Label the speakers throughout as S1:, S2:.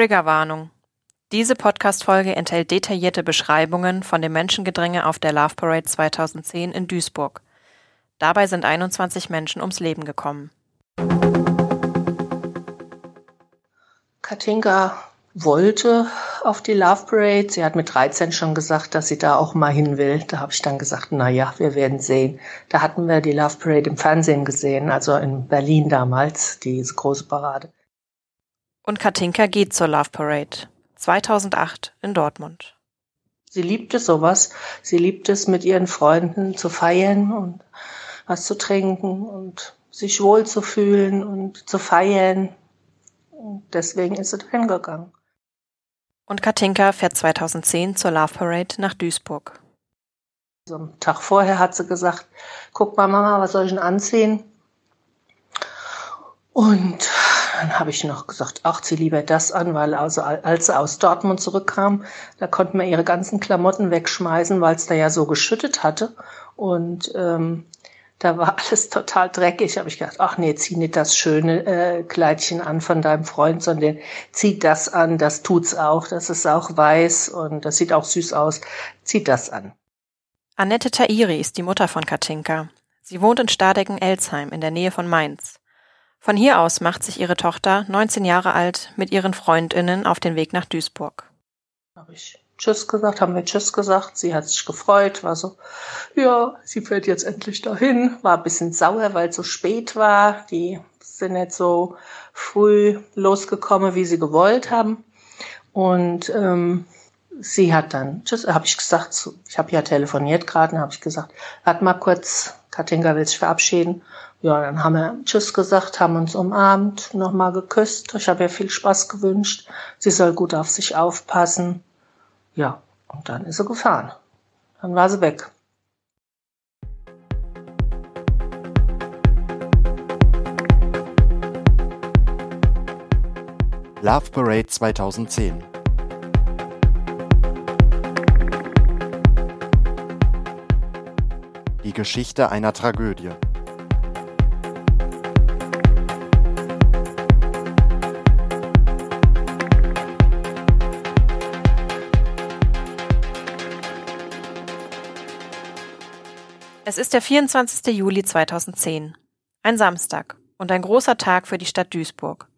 S1: Triggerwarnung. Diese Podcast-Folge enthält detaillierte Beschreibungen von dem Menschengedränge auf der Love Parade 2010 in Duisburg. Dabei sind 21 Menschen ums Leben gekommen.
S2: Katinka wollte auf die Love Parade. Sie hat mit 13 schon gesagt, dass sie da auch mal hin will. Da habe ich dann gesagt, na ja, wir werden sehen. Da hatten wir die Love Parade im Fernsehen gesehen, also in Berlin damals, diese große Parade.
S1: Und Katinka geht zur Love Parade 2008 in Dortmund.
S2: Sie liebte sowas. Sie liebt es, mit ihren Freunden zu feiern und was zu trinken und sich wohl zu fühlen und zu feiern. Und deswegen ist sie hingegangen.
S1: Und Katinka fährt 2010 zur Love Parade nach Duisburg.
S2: So am Tag vorher hat sie gesagt, guck mal Mama, was soll ich denn anziehen? Und dann habe ich noch gesagt, ach, zieh lieber das an, weil also als sie aus Dortmund zurückkam, da konnten wir ihre ganzen Klamotten wegschmeißen, weil es da ja so geschüttet hatte. Und ähm, da war alles total dreckig. Habe ich gedacht, ach nee, zieh nicht das schöne äh, Kleidchen an von deinem Freund, sondern zieh das an, das tut's auch. Das ist auch weiß und das sieht auch süß aus. Zieh das an.
S1: Annette Tairi ist die Mutter von Katinka. Sie wohnt in Stadecken-Elsheim in der Nähe von Mainz. Von hier aus macht sich ihre Tochter, 19 Jahre alt, mit ihren Freundinnen auf den Weg nach Duisburg.
S2: Habe ich Tschüss gesagt, haben wir Tschüss gesagt. Sie hat sich gefreut, war so, ja, sie fährt jetzt endlich dahin. War ein bisschen sauer, weil es so spät war. Die sind nicht so früh losgekommen, wie sie gewollt haben. Und ähm, sie hat dann, tschüss, habe ich gesagt, ich habe ja telefoniert gerade, habe ich gesagt, warte mal kurz, Katinka will sich verabschieden. Ja, dann haben wir Tschüss gesagt, haben uns umarmt, nochmal geküsst. Ich habe ihr viel Spaß gewünscht. Sie soll gut auf sich aufpassen. Ja, und dann ist sie gefahren. Dann war sie weg.
S3: Love Parade 2010 Die Geschichte einer Tragödie.
S1: Es ist der 24. Juli 2010. Ein Samstag und ein großer Tag für die Stadt Duisburg.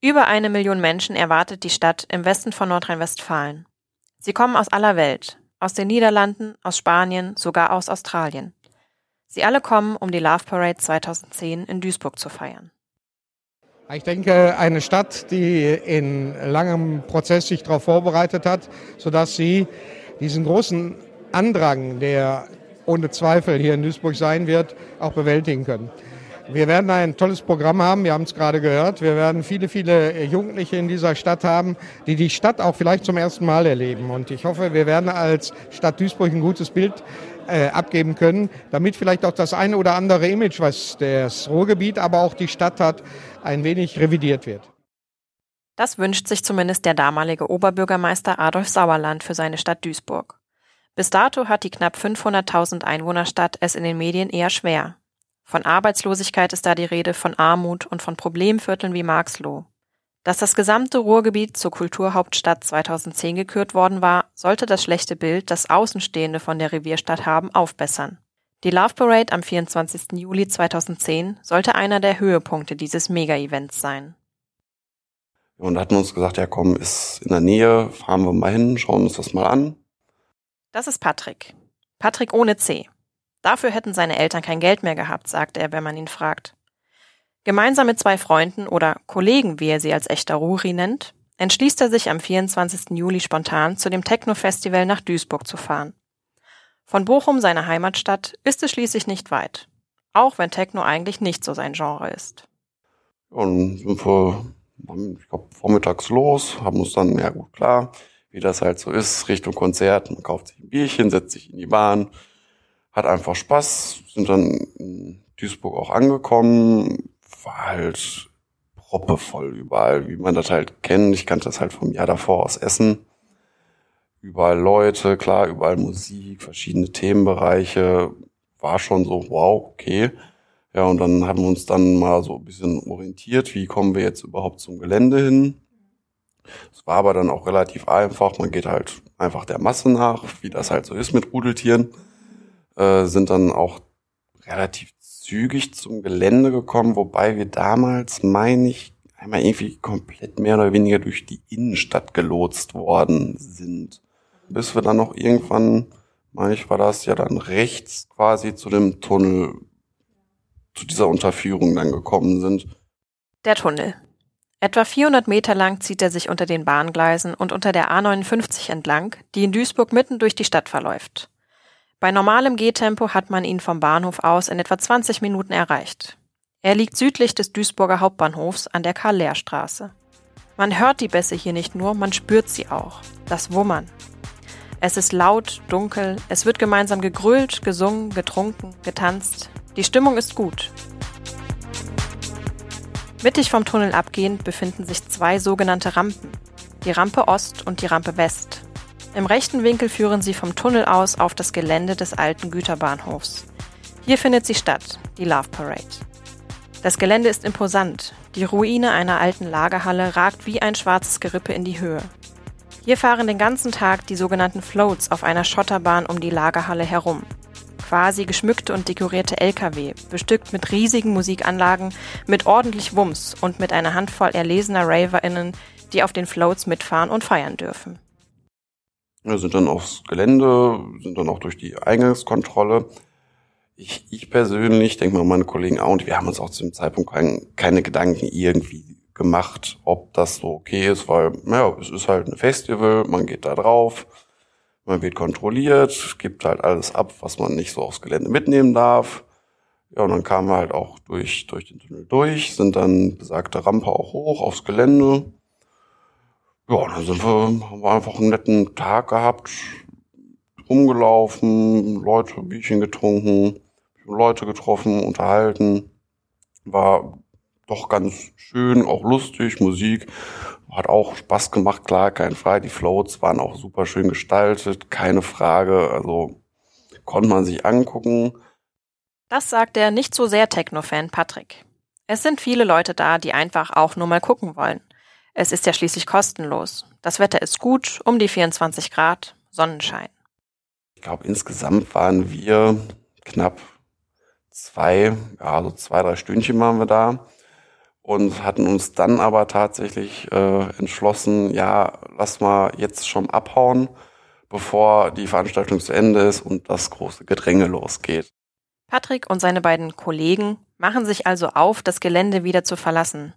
S1: Über eine Million Menschen erwartet die Stadt im Westen von Nordrhein-Westfalen. Sie kommen aus aller Welt, aus den Niederlanden, aus Spanien, sogar aus Australien. Sie alle kommen, um die Love Parade 2010 in Duisburg zu feiern.
S4: Ich denke, eine Stadt, die in langem Prozess sich darauf vorbereitet hat, sodass sie diesen großen Andrang, der ohne Zweifel hier in Duisburg sein wird, auch bewältigen können. Wir werden ein tolles Programm haben, wir haben es gerade gehört. Wir werden viele, viele Jugendliche in dieser Stadt haben, die die Stadt auch vielleicht zum ersten Mal erleben. Und ich hoffe, wir werden als Stadt Duisburg ein gutes Bild äh, abgeben können, damit vielleicht auch das eine oder andere Image, was das Ruhrgebiet, aber auch die Stadt hat, ein wenig revidiert wird.
S1: Das wünscht sich zumindest der damalige Oberbürgermeister Adolf Sauerland für seine Stadt Duisburg. Bis dato hat die knapp 500.000 Einwohnerstadt es in den Medien eher schwer. Von Arbeitslosigkeit ist da die Rede, von Armut und von Problemvierteln wie Marxloh. Dass das gesamte Ruhrgebiet zur Kulturhauptstadt 2010 gekürt worden war, sollte das schlechte Bild, das Außenstehende von der Revierstadt haben, aufbessern. Die Love Parade am 24. Juli 2010 sollte einer der Höhepunkte dieses Mega-Events sein.
S5: Und da hatten wir uns gesagt, ja komm, ist in der Nähe, fahren wir mal hin, schauen uns das mal an.
S1: Das ist Patrick. Patrick ohne C. Dafür hätten seine Eltern kein Geld mehr gehabt, sagt er, wenn man ihn fragt. Gemeinsam mit zwei Freunden oder Kollegen, wie er sie als echter Ruri nennt, entschließt er sich am 24. Juli spontan zu dem Techno-Festival nach Duisburg zu fahren. Von Bochum, seiner Heimatstadt, ist es schließlich nicht weit. Auch wenn Techno eigentlich nicht so sein Genre ist.
S5: Und sind wir, ich glaube, vormittags los, haben uns dann, ja gut, klar, wie das halt so ist, Richtung Konzert. Man kauft sich ein Bierchen, setzt sich in die Bahn, hat einfach Spaß, sind dann in Duisburg auch angekommen, war halt proppevoll überall, wie man das halt kennt. Ich kannte das halt vom Jahr davor aus Essen. Überall Leute, klar, überall Musik, verschiedene Themenbereiche. War schon so, wow, okay. Ja, und dann haben wir uns dann mal so ein bisschen orientiert, wie kommen wir jetzt überhaupt zum Gelände hin Es war aber dann auch relativ einfach. Man geht halt einfach der Masse nach, wie das halt so ist mit Rudeltieren. Äh, sind dann auch relativ zügig zum Gelände gekommen, wobei wir damals, meine ich, einmal irgendwie komplett mehr oder weniger durch die Innenstadt gelotst worden sind. Bis wir dann noch irgendwann, meine ich, war das ja dann rechts quasi zu dem Tunnel, zu dieser Unterführung dann gekommen sind.
S1: Der Tunnel. Etwa 400 Meter lang zieht er sich unter den Bahngleisen und unter der A59 entlang, die in Duisburg mitten durch die Stadt verläuft. Bei normalem Gehtempo hat man ihn vom Bahnhof aus in etwa 20 Minuten erreicht. Er liegt südlich des Duisburger Hauptbahnhofs an der Karl-Lehr-Straße. Man hört die Bässe hier nicht nur, man spürt sie auch. Das Wummern. Es ist laut, dunkel, es wird gemeinsam gegrölt, gesungen, getrunken, getanzt. Die Stimmung ist gut. Mittig vom Tunnel abgehend befinden sich zwei sogenannte Rampen, die Rampe Ost und die Rampe West. Im rechten Winkel führen sie vom Tunnel aus auf das Gelände des alten Güterbahnhofs. Hier findet sie statt, die Love Parade. Das Gelände ist imposant. Die Ruine einer alten Lagerhalle ragt wie ein schwarzes Gerippe in die Höhe. Hier fahren den ganzen Tag die sogenannten Floats auf einer Schotterbahn um die Lagerhalle herum quasi geschmückte und dekorierte Lkw, bestückt mit riesigen Musikanlagen, mit ordentlich Wumms und mit einer Handvoll erlesener RaverInnen, die auf den Floats mitfahren und feiern dürfen.
S5: Wir sind dann aufs Gelände, sind dann auch durch die Eingangskontrolle. Ich, ich persönlich, denke mal meine Kollegen auch, und wir haben uns auch zu dem Zeitpunkt kein, keine Gedanken irgendwie gemacht, ob das so okay ist, weil, naja, es ist halt ein Festival, man geht da drauf, man wird kontrolliert, gibt halt alles ab, was man nicht so aufs Gelände mitnehmen darf. Ja, und dann kamen wir halt auch durch, durch den Tunnel durch, sind dann besagte Rampe auch hoch aufs Gelände. Ja, und dann sind wir, haben wir einfach einen netten Tag gehabt, rumgelaufen, Leute, Bierchen getrunken, Leute getroffen, unterhalten. War doch ganz schön, auch lustig, Musik. Hat auch Spaß gemacht, klar, kein Frage. Die Floats waren auch super schön gestaltet, keine Frage. Also konnte man sich angucken.
S1: Das sagt der nicht so sehr Techno-Fan Patrick. Es sind viele Leute da, die einfach auch nur mal gucken wollen. Es ist ja schließlich kostenlos. Das Wetter ist gut, um die 24 Grad, Sonnenschein.
S5: Ich glaube, insgesamt waren wir knapp zwei, ja, so zwei, drei Stündchen waren wir da und hatten uns dann aber tatsächlich äh, entschlossen, ja, lass mal jetzt schon abhauen, bevor die Veranstaltung zu Ende ist und das große Gedränge losgeht.
S1: Patrick und seine beiden Kollegen machen sich also auf, das Gelände wieder zu verlassen.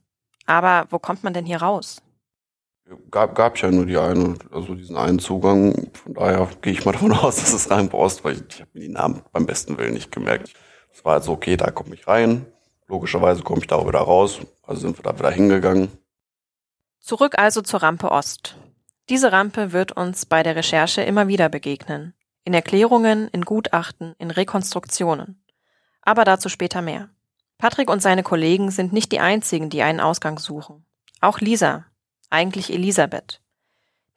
S1: Aber wo kommt man denn hier raus?
S5: Gab, gab ja nur die eine, also diesen einen Zugang. Von daher gehe ich mal davon aus, dass es rein Ost, weil ich, ich habe mir die Namen beim besten Willen nicht gemerkt. Es war also okay, da komme ich rein. Logischerweise komme ich da auch wieder raus. Also sind wir da wieder hingegangen.
S1: Zurück also zur Rampe Ost. Diese Rampe wird uns bei der Recherche immer wieder begegnen. In Erklärungen, in Gutachten, in Rekonstruktionen. Aber dazu später mehr. Patrick und seine Kollegen sind nicht die einzigen, die einen Ausgang suchen. Auch Lisa, eigentlich Elisabeth.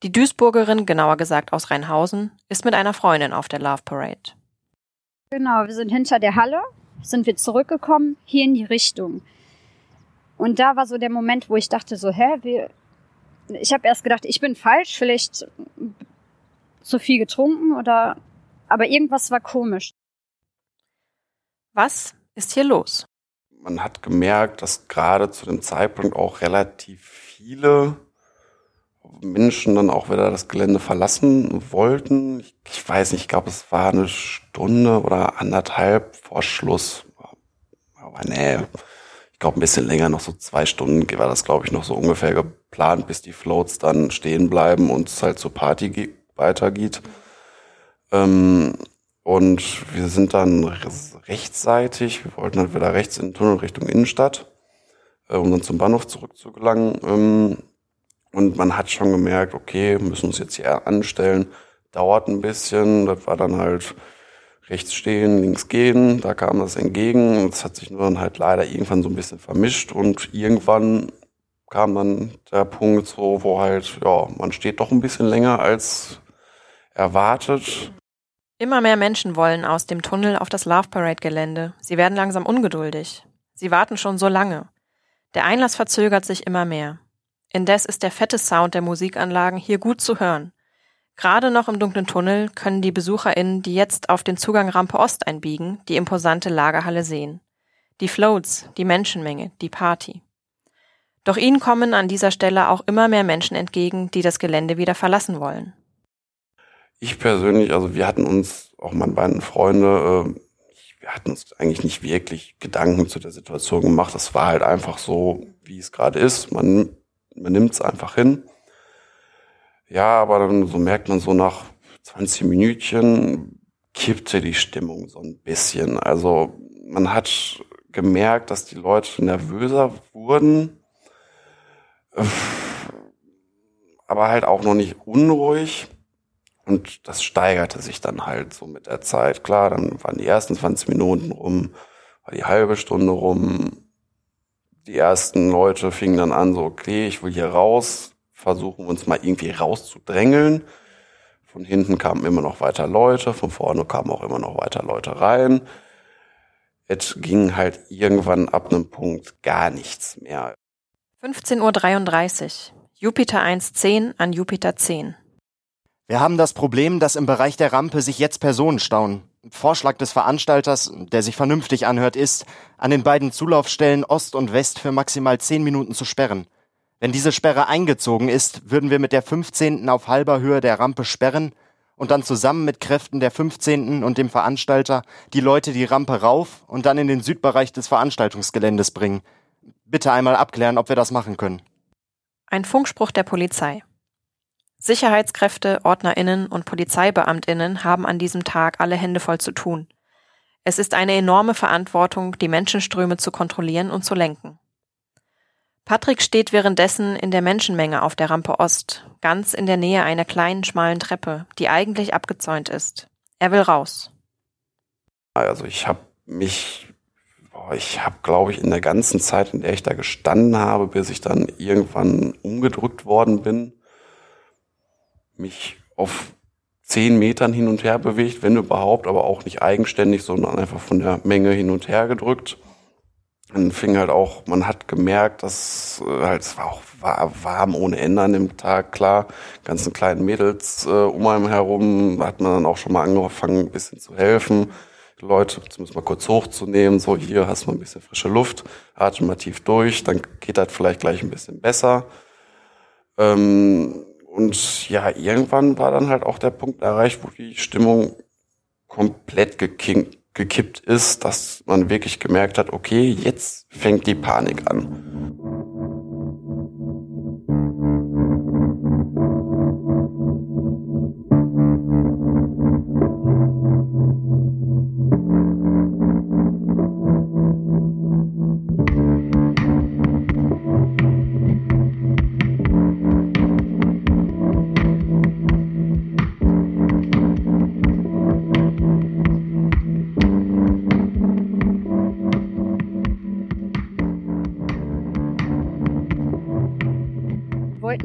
S1: Die Duisburgerin, genauer gesagt aus Rheinhausen, ist mit einer Freundin auf der Love Parade.
S6: Genau, wir sind hinter der Halle sind wir zurückgekommen, hier in die Richtung. Und da war so der Moment, wo ich dachte so, hä, wir, ich habe erst gedacht, ich bin falsch, vielleicht zu viel getrunken oder, aber irgendwas war komisch.
S1: Was ist hier los?
S5: Man hat gemerkt, dass gerade zu dem Zeitpunkt auch relativ viele Menschen dann auch wieder das Gelände verlassen wollten. Ich, ich weiß nicht, ich glaube, es war eine Stunde oder anderthalb vor Schluss. Aber nee, ich glaube ein bisschen länger, noch so zwei Stunden war das, glaube ich, noch so ungefähr geplant, bis die Floats dann stehen bleiben und es halt zur Party weitergeht. Ähm, und wir sind dann rechtsseitig, wir wollten halt wieder rechts in den Tunnel Richtung Innenstadt, äh, um dann zum Bahnhof zurückzugelangen. Ähm, und man hat schon gemerkt, okay, müssen uns jetzt hier anstellen. Dauert ein bisschen. Das war dann halt rechts stehen, links gehen. Da kam das entgegen. Und es hat sich nur dann halt leider irgendwann so ein bisschen vermischt. Und irgendwann kam dann der Punkt so, wo halt, ja, man steht doch ein bisschen länger als erwartet.
S1: Immer mehr Menschen wollen aus dem Tunnel auf das Love Parade Gelände. Sie werden langsam ungeduldig. Sie warten schon so lange. Der Einlass verzögert sich immer mehr. Indes ist der fette Sound der Musikanlagen hier gut zu hören. Gerade noch im dunklen Tunnel können die BesucherInnen, die jetzt auf den Zugang Rampe Ost einbiegen, die imposante Lagerhalle sehen. Die Floats, die Menschenmenge, die Party. Doch ihnen kommen an dieser Stelle auch immer mehr Menschen entgegen, die das Gelände wieder verlassen wollen.
S5: Ich persönlich, also wir hatten uns, auch meine beiden Freunde, äh, wir hatten uns eigentlich nicht wirklich Gedanken zu der Situation gemacht. Das war halt einfach so, wie es gerade ist. Man, man nimmt es einfach hin. Ja, aber dann so merkt man so nach 20 Minütchen kippte die Stimmung so ein bisschen. Also man hat gemerkt, dass die Leute nervöser wurden aber halt auch noch nicht unruhig. Und das steigerte sich dann halt so mit der Zeit. Klar, dann waren die ersten 20 Minuten rum, war die halbe Stunde rum. Die ersten Leute fingen dann an, so, okay, ich will hier raus, versuchen uns mal irgendwie rauszudrängeln. Von hinten kamen immer noch weiter Leute, von vorne kamen auch immer noch weiter Leute rein. Es ging halt irgendwann ab einem Punkt gar nichts mehr.
S1: 15.33 Uhr. Jupiter 1.10 an Jupiter 10.
S3: Wir haben das Problem, dass im Bereich der Rampe sich jetzt Personen stauen. Vorschlag des Veranstalters, der sich vernünftig anhört, ist, an den beiden Zulaufstellen Ost und West für maximal 10 Minuten zu sperren. Wenn diese Sperre eingezogen ist, würden wir mit der 15. auf halber Höhe der Rampe sperren und dann zusammen mit Kräften der 15. und dem Veranstalter die Leute die Rampe rauf und dann in den Südbereich des Veranstaltungsgeländes bringen – bitte einmal abklären, ob wir das machen können.
S1: Ein Funkspruch der Polizei. Sicherheitskräfte, Ordnerinnen und Polizeibeamtinnen haben an diesem Tag alle Hände voll zu tun. Es ist eine enorme Verantwortung, die Menschenströme zu kontrollieren und zu lenken. Patrick steht währenddessen in der Menschenmenge auf der Rampe Ost, ganz in der Nähe einer kleinen schmalen Treppe, die eigentlich abgezäunt ist. Er will raus.
S5: Also ich habe mich Boah, ich habe, glaube ich, in der ganzen Zeit, in der ich da gestanden habe, bis ich dann irgendwann umgedrückt worden bin, mich auf zehn Metern hin und her bewegt, wenn überhaupt, aber auch nicht eigenständig, sondern einfach von der Menge hin und her gedrückt. Dann fing halt auch, man hat gemerkt, dass äh, halt, es war auch war warm ohne Ende an dem Tag, klar, ganzen kleinen Mädels äh, um einen herum, da hat man dann auch schon mal angefangen, ein bisschen zu helfen Leute zumindest mal kurz hochzunehmen, so hier hast du mal ein bisschen frische Luft, atme mal tief durch, dann geht das vielleicht gleich ein bisschen besser. Ähm, und ja, irgendwann war dann halt auch der Punkt erreicht, wo die Stimmung komplett gekippt ist, dass man wirklich gemerkt hat, okay, jetzt fängt die Panik an.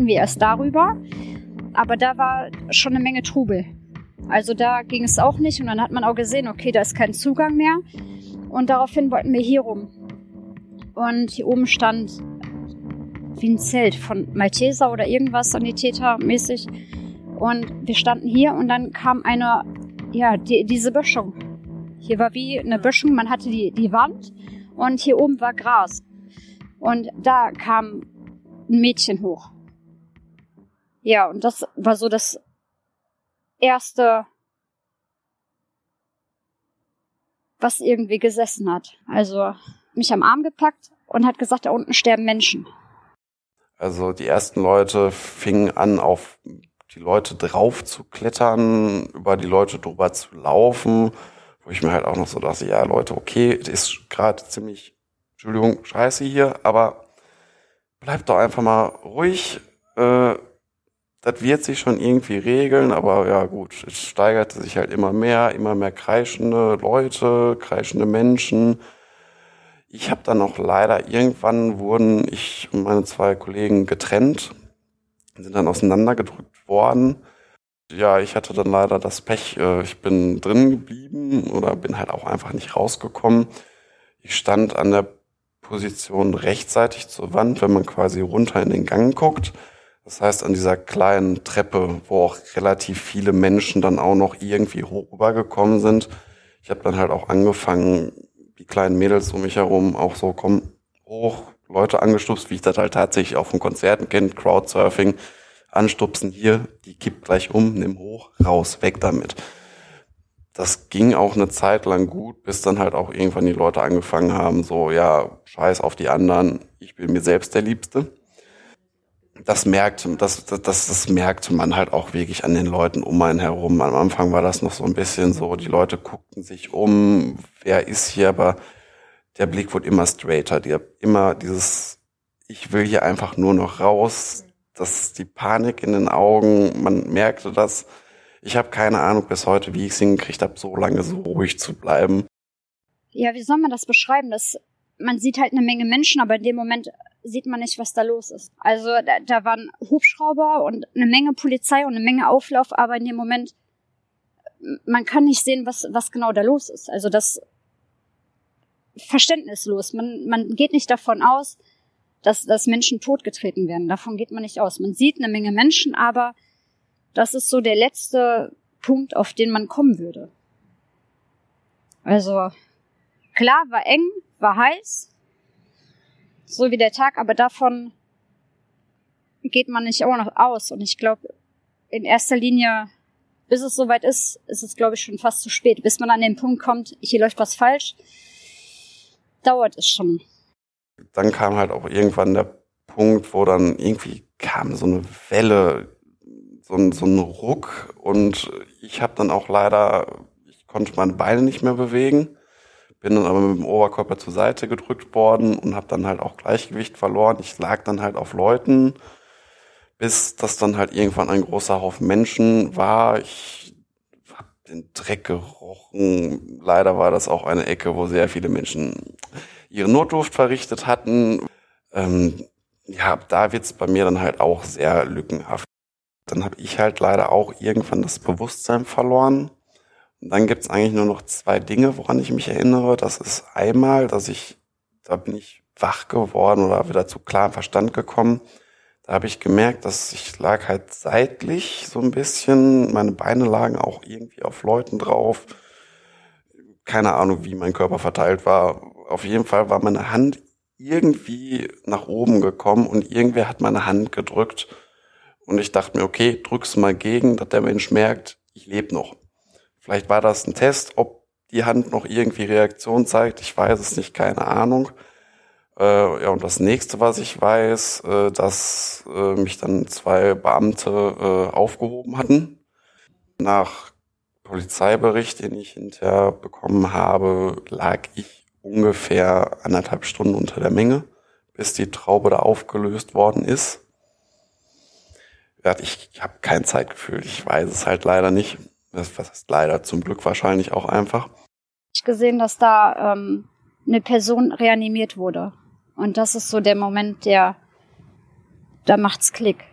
S6: Wollten wir erst darüber, aber da war schon eine Menge Trubel. Also da ging es auch nicht und dann hat man auch gesehen, okay, da ist kein Zugang mehr und daraufhin wollten wir hier rum. Und hier oben stand wie ein Zelt von Malteser oder irgendwas Sanitäter-mäßig. Und wir standen hier und dann kam eine, ja, die, diese Böschung. Hier war wie eine Böschung, man hatte die, die Wand und hier oben war Gras. Und da kam ein Mädchen hoch. Ja, und das war so das erste, was irgendwie gesessen hat. Also mich am Arm gepackt und hat gesagt, da unten sterben Menschen.
S5: Also die ersten Leute fingen an, auf die Leute drauf zu klettern, über die Leute drüber zu laufen, wo ich mir halt auch noch so dachte, ja Leute, okay, es ist gerade ziemlich, Entschuldigung, scheiße hier, aber bleibt doch einfach mal ruhig. Äh, das wird sich schon irgendwie regeln, aber ja gut, es steigerte sich halt immer mehr, immer mehr kreischende Leute, kreischende Menschen. Ich habe dann auch leider irgendwann wurden ich und meine zwei Kollegen getrennt, sind dann auseinandergedrückt worden. Ja, ich hatte dann leider das Pech, äh, ich bin drin geblieben oder bin halt auch einfach nicht rausgekommen. Ich stand an der Position rechtzeitig zur Wand, wenn man quasi runter in den Gang guckt. Das heißt, an dieser kleinen Treppe, wo auch relativ viele Menschen dann auch noch irgendwie hoch rübergekommen sind. Ich habe dann halt auch angefangen, die kleinen Mädels um mich herum auch so, komm, hoch, Leute angestupst, wie ich das halt tatsächlich auch von Konzerten kenne, Crowdsurfing, anstupsen hier, die kippt gleich um, nimm hoch, raus, weg damit. Das ging auch eine Zeit lang gut, bis dann halt auch irgendwann die Leute angefangen haben, so, ja, scheiß auf die anderen, ich bin mir selbst der Liebste. Das merkt, das, das, das merkte man halt auch wirklich an den Leuten um einen herum. Am Anfang war das noch so ein bisschen so, die Leute guckten sich um, wer ist hier, aber der Blick wurde immer straighter, die, immer dieses, ich will hier einfach nur noch raus, das die Panik in den Augen, man merkte das. Ich habe keine Ahnung bis heute, wie ich es hingekriegt habe, so lange so ruhig zu bleiben.
S6: Ja, wie soll man das beschreiben? Das, man sieht halt eine Menge Menschen, aber in dem Moment sieht man nicht, was da los ist. Also da, da waren Hubschrauber und eine Menge Polizei und eine Menge Auflauf, aber in dem Moment, man kann nicht sehen, was, was genau da los ist. Also das verständnislos. Man, man geht nicht davon aus, dass, dass Menschen totgetreten werden. Davon geht man nicht aus. Man sieht eine Menge Menschen, aber das ist so der letzte Punkt, auf den man kommen würde. Also klar, war eng, war heiß, so wie der Tag, aber davon geht man nicht auch noch aus. Und ich glaube, in erster Linie, bis es soweit ist, ist es, glaube ich, schon fast zu spät. Bis man an den Punkt kommt, hier läuft was falsch, dauert es schon.
S5: Dann kam halt auch irgendwann der Punkt, wo dann irgendwie kam so eine Welle, so ein, so ein Ruck und ich habe dann auch leider, ich konnte meine Beine nicht mehr bewegen, bin dann aber mit dem Oberkörper zur Seite gedrückt worden und habe dann halt auch Gleichgewicht verloren. Ich lag dann halt auf Leuten, bis das dann halt irgendwann ein großer Haufen Menschen war. Ich den Dreck gerochen. Leider war das auch eine Ecke, wo sehr viele Menschen ihre Notdurft verrichtet hatten. Ähm, ja, da wird's bei mir dann halt auch sehr lückenhaft. Dann habe ich halt leider auch irgendwann das Bewusstsein verloren. Und dann gibt's eigentlich nur noch zwei Dinge, woran ich mich erinnere. Das ist einmal, dass ich, da bin ich wach geworden oder wieder zu klarem Verstand gekommen, da habe ich gemerkt, dass ich lag halt seitlich so ein bisschen, meine Beine lagen auch irgendwie auf Leuten drauf. Keine Ahnung, wie mein Körper verteilt war. Auf jeden Fall war meine Hand irgendwie nach oben gekommen und irgendwer hat meine Hand gedrückt. Und ich dachte mir, okay, drück's mal gegen, dass der Mensch merkt, ich lebe noch. Vielleicht war das ein Test, ob die Hand noch irgendwie Reaktion zeigt. Ich weiß es nicht, keine Ahnung. Äh, ja, und das nächste, was ich weiß, äh, dass äh, mich dann zwei Beamte äh, aufgehoben hatten. Nach Polizeibericht, den ich hinterher bekommen habe, lag ich ungefähr anderthalb Stunden unter der Menge, bis die Traube da aufgelöst worden ist. Ich, ich habe kein Zeitgefühl, ich weiß es halt leider nicht. Das, was ist leider zum Glück wahrscheinlich auch einfach.
S6: Ich gesehen, dass da ähm, eine Person reanimiert wurde. Und das ist so der Moment, der, da macht's Klick.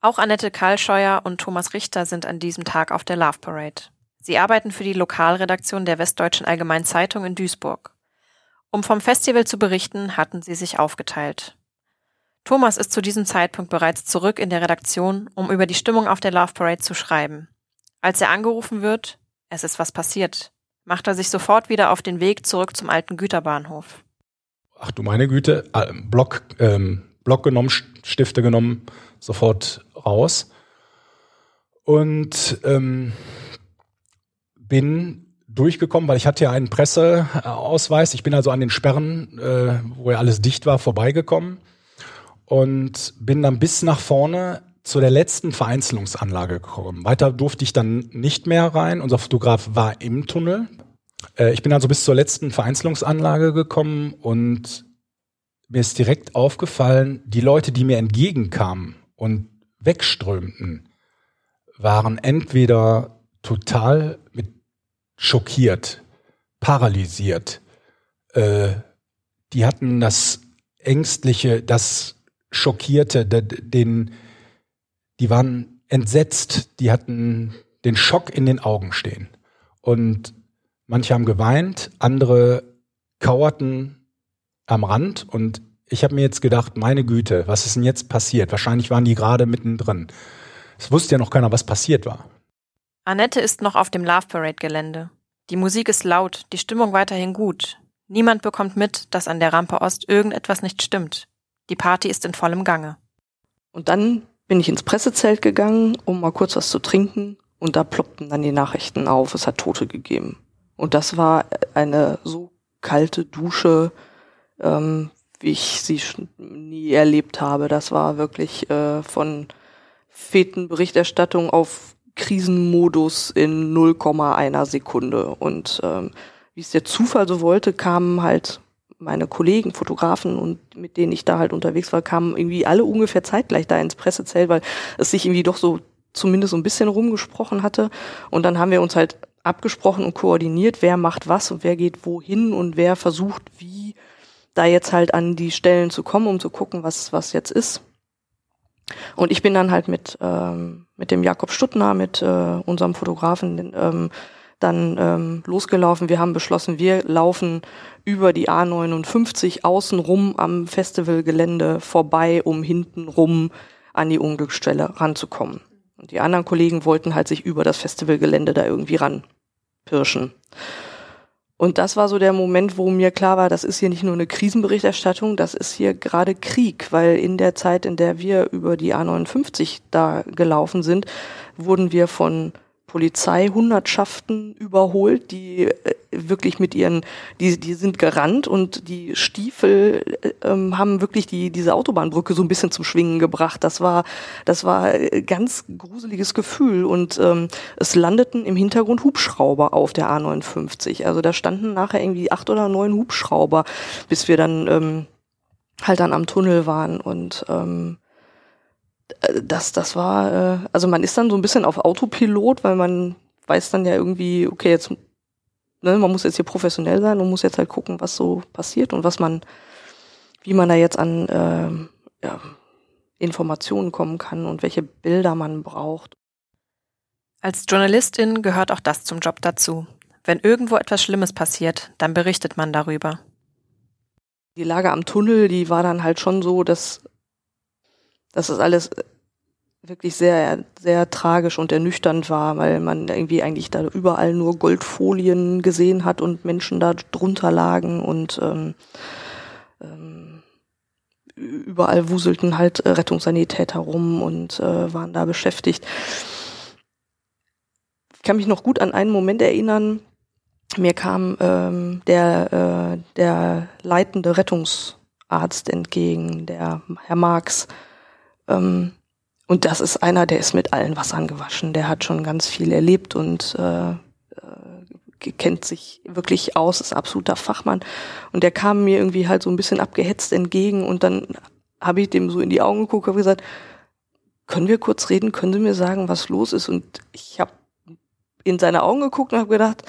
S1: Auch Annette Karlscheuer und Thomas Richter sind an diesem Tag auf der Love Parade. Sie arbeiten für die Lokalredaktion der Westdeutschen Allgemeinen Zeitung in Duisburg. Um vom Festival zu berichten, hatten sie sich aufgeteilt. Thomas ist zu diesem Zeitpunkt bereits zurück in der Redaktion, um über die Stimmung auf der Love Parade zu schreiben. Als er angerufen wird, es ist was passiert, macht er sich sofort wieder auf den Weg zurück zum alten Güterbahnhof
S7: ach du meine Güte, äh, Block, ähm, Block genommen, Stifte genommen, sofort raus. Und ähm, bin durchgekommen, weil ich hatte ja einen Presseausweis. Ich bin also an den Sperren, äh, wo ja alles dicht war, vorbeigekommen und bin dann bis nach vorne zu der letzten Vereinzelungsanlage gekommen. Weiter durfte ich dann nicht mehr rein. Unser Fotograf war im Tunnel. Äh, ich bin also bis zur letzten Vereinzelungsanlage gekommen und mir ist direkt aufgefallen, die Leute, die mir entgegenkamen und wegströmten, waren entweder total mit schockiert, paralysiert. Äh, die hatten das ängstliche, das schockierte, den, die waren entsetzt, die hatten den Schock in den Augen stehen. Und Manche haben geweint, andere kauerten am Rand und ich habe mir jetzt gedacht, meine Güte, was ist denn jetzt passiert? Wahrscheinlich waren die gerade mittendrin. Es wusste ja noch keiner, was passiert war.
S1: Annette ist noch auf dem Love Parade Gelände. Die Musik ist laut, die Stimmung weiterhin gut. Niemand bekommt mit, dass an der Rampe Ost irgendetwas nicht stimmt. Die Party ist in vollem Gange.
S8: Und dann bin ich ins Pressezelt gegangen, um mal kurz was zu trinken. Und da ploppten dann die Nachrichten auf, es hat Tote gegeben. Und das war eine so kalte Dusche, ähm, wie ich sie nie erlebt habe. Das war wirklich äh, von Fetenberichterstattung auf Krisenmodus in 0,1 Sekunde. Und ähm, wie es der Zufall so wollte, kamen halt meine Kollegen, Fotografen und mit denen ich da halt unterwegs war, kamen irgendwie alle ungefähr zeitgleich da ins Pressezelt, weil es sich irgendwie doch so zumindest so ein bisschen rumgesprochen hatte. Und dann haben wir uns halt abgesprochen und koordiniert, wer macht was und wer geht wohin und wer versucht, wie da jetzt halt an die Stellen zu kommen, um zu gucken, was, was jetzt ist. Und ich bin dann halt mit, ähm, mit dem Jakob Stuttner, mit äh, unserem Fotografen, ähm, dann ähm, losgelaufen. Wir haben beschlossen, wir laufen über die A59 außenrum am Festivalgelände vorbei, um hinten rum an die Unglücksstelle ranzukommen. Und die anderen Kollegen wollten halt sich über das Festivalgelände da irgendwie ranpirschen. Und das war so der Moment, wo mir klar war, das ist hier nicht nur eine Krisenberichterstattung, das ist hier gerade Krieg, weil in der Zeit, in der wir über die A59 da gelaufen sind, wurden wir von Polizeihundertschaften überholt, die äh, wirklich mit ihren, die, die sind gerannt und die Stiefel äh, ähm, haben wirklich die, diese Autobahnbrücke so ein bisschen zum Schwingen gebracht. Das war, das war ein ganz gruseliges Gefühl und ähm, es landeten im Hintergrund Hubschrauber auf der A59. Also da standen nachher irgendwie acht oder neun Hubschrauber, bis wir dann ähm, halt dann am Tunnel waren und ähm, äh, das, das war, äh, also man ist dann so ein bisschen auf Autopilot, weil man weiß dann ja irgendwie, okay, jetzt, ne, man muss jetzt hier professionell sein und muss jetzt halt gucken, was so passiert und was man, wie man da jetzt an äh, ja, Informationen kommen kann und welche Bilder man braucht.
S1: Als Journalistin gehört auch das zum Job dazu. Wenn irgendwo etwas Schlimmes passiert, dann berichtet man darüber.
S8: Die Lage am Tunnel, die war dann halt schon so, dass dass das alles äh, wirklich sehr, sehr tragisch und ernüchternd war, weil man irgendwie eigentlich da überall nur Goldfolien gesehen hat und Menschen da drunter lagen und ähm, ähm, überall wuselten halt äh, Rettungssanitäter rum und äh, waren da beschäftigt. Ich kann mich noch gut an einen Moment erinnern. Mir kam ähm, der, äh, der leitende Rettungsarzt entgegen, der Herr Marx, ähm, und das ist einer, der ist mit allen Wassern gewaschen. Der hat schon ganz viel erlebt und äh, äh, kennt sich wirklich aus, ist absoluter Fachmann. Und der kam mir irgendwie halt so ein bisschen abgehetzt entgegen und dann habe ich dem so in die Augen geguckt und gesagt, können wir kurz reden, können Sie mir sagen, was los ist? Und ich habe in seine Augen geguckt und habe gedacht,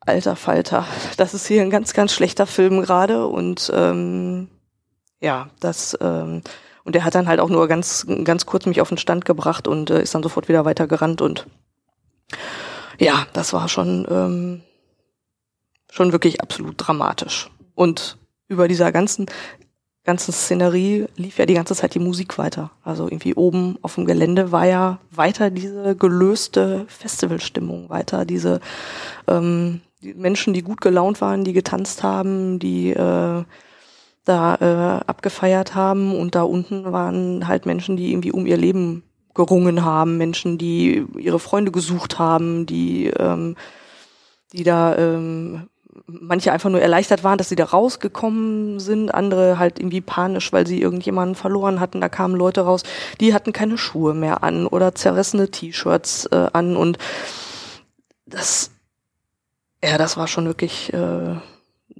S8: alter Falter, das ist hier ein ganz, ganz schlechter Film gerade und ähm, ja, das ähm, und der hat dann halt auch nur ganz, ganz kurz mich auf den Stand gebracht und äh, ist dann sofort wieder weitergerannt und ja, das war schon, ähm, schon wirklich absolut dramatisch. Und über dieser ganzen, ganzen Szenerie lief ja die ganze Zeit die Musik weiter. Also irgendwie oben auf dem Gelände war ja weiter diese gelöste Festivalstimmung, weiter diese ähm, die Menschen, die gut gelaunt waren, die getanzt haben, die äh, da äh, abgefeiert haben. Und da unten waren halt Menschen, die irgendwie um ihr Leben gerungen haben, Menschen, die ihre Freunde gesucht haben, die ähm, die da ähm, manche einfach nur erleichtert waren, dass sie da rausgekommen sind, andere halt irgendwie panisch, weil sie irgendjemanden verloren hatten. Da kamen Leute raus, die hatten keine Schuhe mehr an oder zerrissene T-Shirts äh, an. Und das ja, das war schon wirklich äh,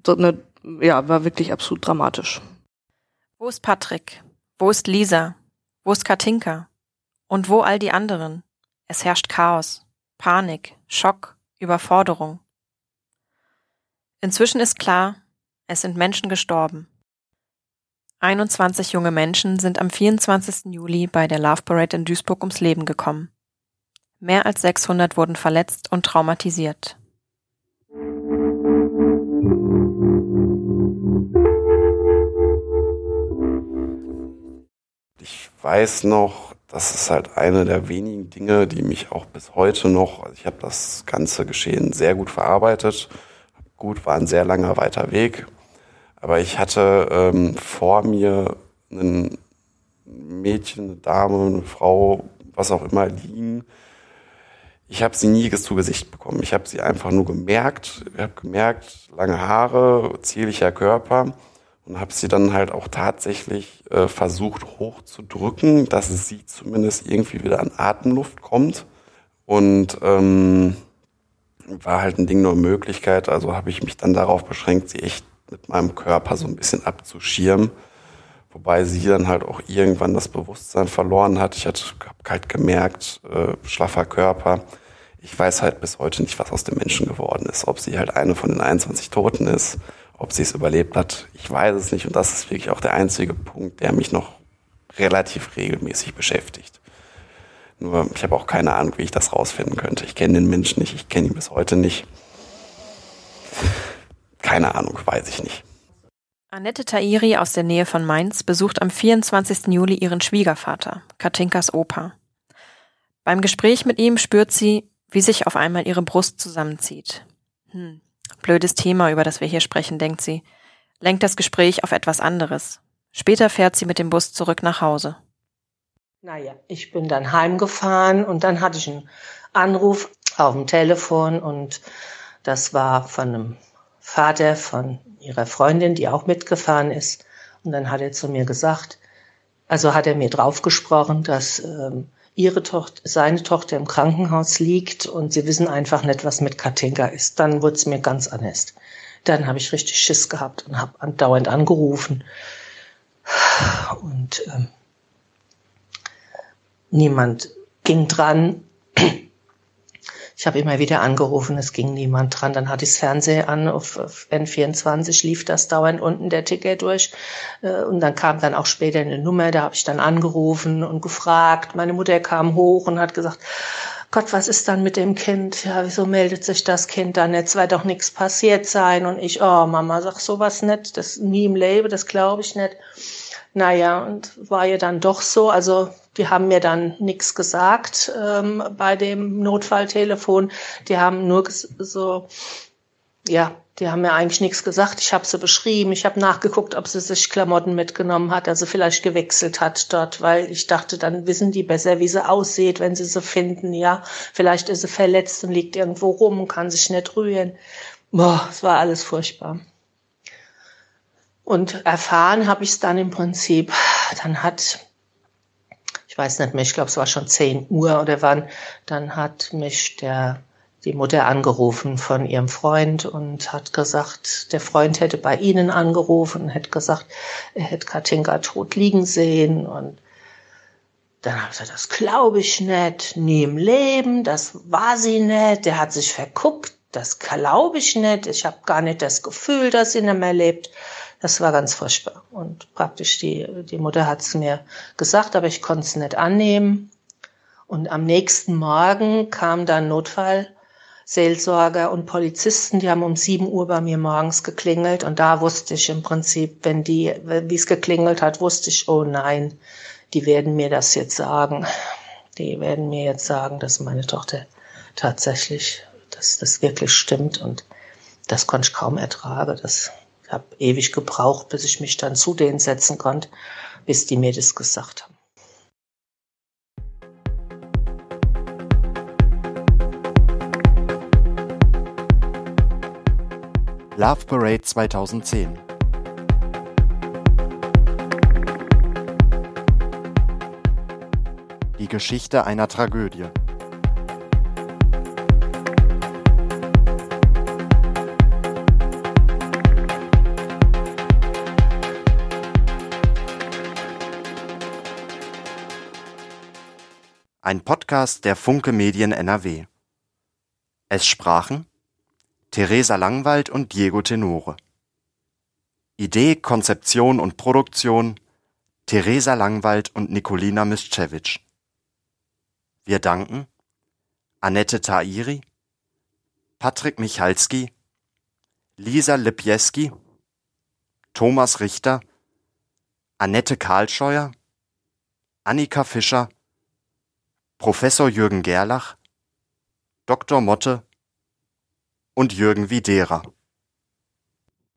S8: so eine ja, war wirklich absolut dramatisch.
S1: Wo ist Patrick? Wo ist Lisa? Wo ist Katinka? Und wo all die anderen? Es herrscht Chaos, Panik, Schock, Überforderung. Inzwischen ist klar, es sind Menschen gestorben. 21 junge Menschen sind am 24. Juli bei der Love Parade in Duisburg ums Leben gekommen. Mehr als 600 wurden verletzt und traumatisiert.
S5: Weiß noch, das ist halt eine der wenigen Dinge, die mich auch bis heute noch, also ich habe das ganze Geschehen sehr gut verarbeitet. Gut, war ein sehr langer weiter Weg. Aber ich hatte ähm, vor mir ein Mädchen, eine Dame, eine Frau, was auch immer liegen. Ich habe sie nie zu Gesicht bekommen. Ich habe sie einfach nur gemerkt. Ich habe gemerkt, lange Haare, zierlicher Körper und habe sie dann halt auch tatsächlich äh, versucht hochzudrücken, dass sie zumindest irgendwie wieder an Atemluft kommt. Und ähm, war halt ein Ding nur Möglichkeit. Also habe ich mich dann darauf beschränkt, sie echt mit meinem Körper so ein bisschen abzuschirmen. Wobei sie dann halt auch irgendwann das Bewusstsein verloren hat. Ich hatte hab halt gemerkt, äh, schlaffer Körper. Ich weiß halt bis heute nicht, was aus dem Menschen geworden ist. Ob sie halt eine von den 21 Toten ist ob sie es überlebt hat, ich weiß es nicht. Und das ist wirklich auch der einzige Punkt, der mich noch relativ regelmäßig beschäftigt. Nur ich habe auch keine Ahnung, wie ich das rausfinden könnte. Ich kenne den Menschen nicht, ich kenne ihn bis heute nicht. Keine Ahnung, weiß ich nicht.
S1: Annette Tairi aus der Nähe von Mainz besucht am 24. Juli ihren Schwiegervater, Katinkas Opa. Beim Gespräch mit ihm spürt sie, wie sich auf einmal ihre Brust zusammenzieht. Hm, Blödes Thema, über das wir hier sprechen, denkt sie, lenkt das Gespräch auf etwas anderes. Später fährt sie mit dem Bus zurück nach Hause.
S2: Naja, ich bin dann heimgefahren und dann hatte ich einen Anruf auf dem Telefon und das war von einem Vater von ihrer Freundin, die auch mitgefahren ist. Und dann hat er zu mir gesagt, also hat er mir draufgesprochen, dass ähm, ihre Tochter, seine Tochter im Krankenhaus liegt und sie wissen einfach nicht, was mit Katinka ist. Dann wurde es mir ganz anders. Dann habe ich richtig Schiss gehabt und habe andauernd angerufen. Und ähm, niemand ging dran. Ich habe immer wieder angerufen, es ging niemand dran. Dann hatte ich das Fernsehen an, auf, auf N24 lief das dauernd unten der Ticket durch. Äh, und dann kam dann auch später eine Nummer, da habe ich dann angerufen und gefragt. Meine Mutter kam hoch und hat gesagt, Gott, was ist dann mit dem Kind? Ja, wieso meldet sich das Kind dann jetzt? Weil doch nichts passiert sein. Und ich, oh Mama, sag sowas nicht, das nie im Leben, das glaube ich nicht. Naja, und war ja dann doch so. Also die haben mir dann nichts gesagt ähm, bei dem Notfalltelefon. Die haben nur so, ja, die haben mir eigentlich nichts gesagt. Ich habe sie beschrieben. Ich habe nachgeguckt, ob sie sich Klamotten mitgenommen hat, also vielleicht gewechselt hat dort, weil ich dachte, dann wissen die besser, wie sie aussieht, wenn sie sie finden. Ja, vielleicht ist sie verletzt und liegt irgendwo rum und kann sich nicht rühren. Boah, es war alles furchtbar. Und erfahren habe ich es dann im Prinzip. Dann hat, ich weiß nicht mehr, ich glaube, es war schon 10 Uhr oder wann, dann hat mich der, die Mutter angerufen von ihrem Freund und hat gesagt, der Freund hätte bei ihnen angerufen und hätte gesagt, er hätte Katinka tot liegen sehen. Und dann habe ich gesagt, das glaube ich nicht, nie im Leben, das war sie nicht, der hat sich verguckt, das glaube ich nicht, ich habe gar nicht das Gefühl, dass sie nicht mehr lebt. Das war ganz furchtbar. Und praktisch die, die Mutter hat es mir gesagt, aber ich konnte es nicht annehmen. Und am nächsten Morgen kam dann Notfallseelsorger und Polizisten, die haben um sieben Uhr bei mir morgens geklingelt und da wusste ich im Prinzip, wenn die, wie es geklingelt hat, wusste ich, oh nein, die werden mir das jetzt sagen. Die werden mir jetzt sagen, dass meine Tochter tatsächlich, dass das wirklich stimmt und das konnte ich kaum ertragen. Das habe ewig gebraucht, bis ich mich dann zu denen setzen konnte, bis die mir das gesagt haben.
S3: Love Parade 2010 Die Geschichte einer Tragödie. Podcast der Funke Medien NRW. Es sprachen Theresa Langwald und Diego Tenore. Idee, Konzeption und Produktion Theresa Langwald und Nikolina Mischewitsch. Wir danken Annette Tairi, Patrick Michalski, Lisa Lipjeski, Thomas Richter, Annette Karlscheuer, Annika Fischer, Professor Jürgen Gerlach, Dr. Motte und Jürgen Widera.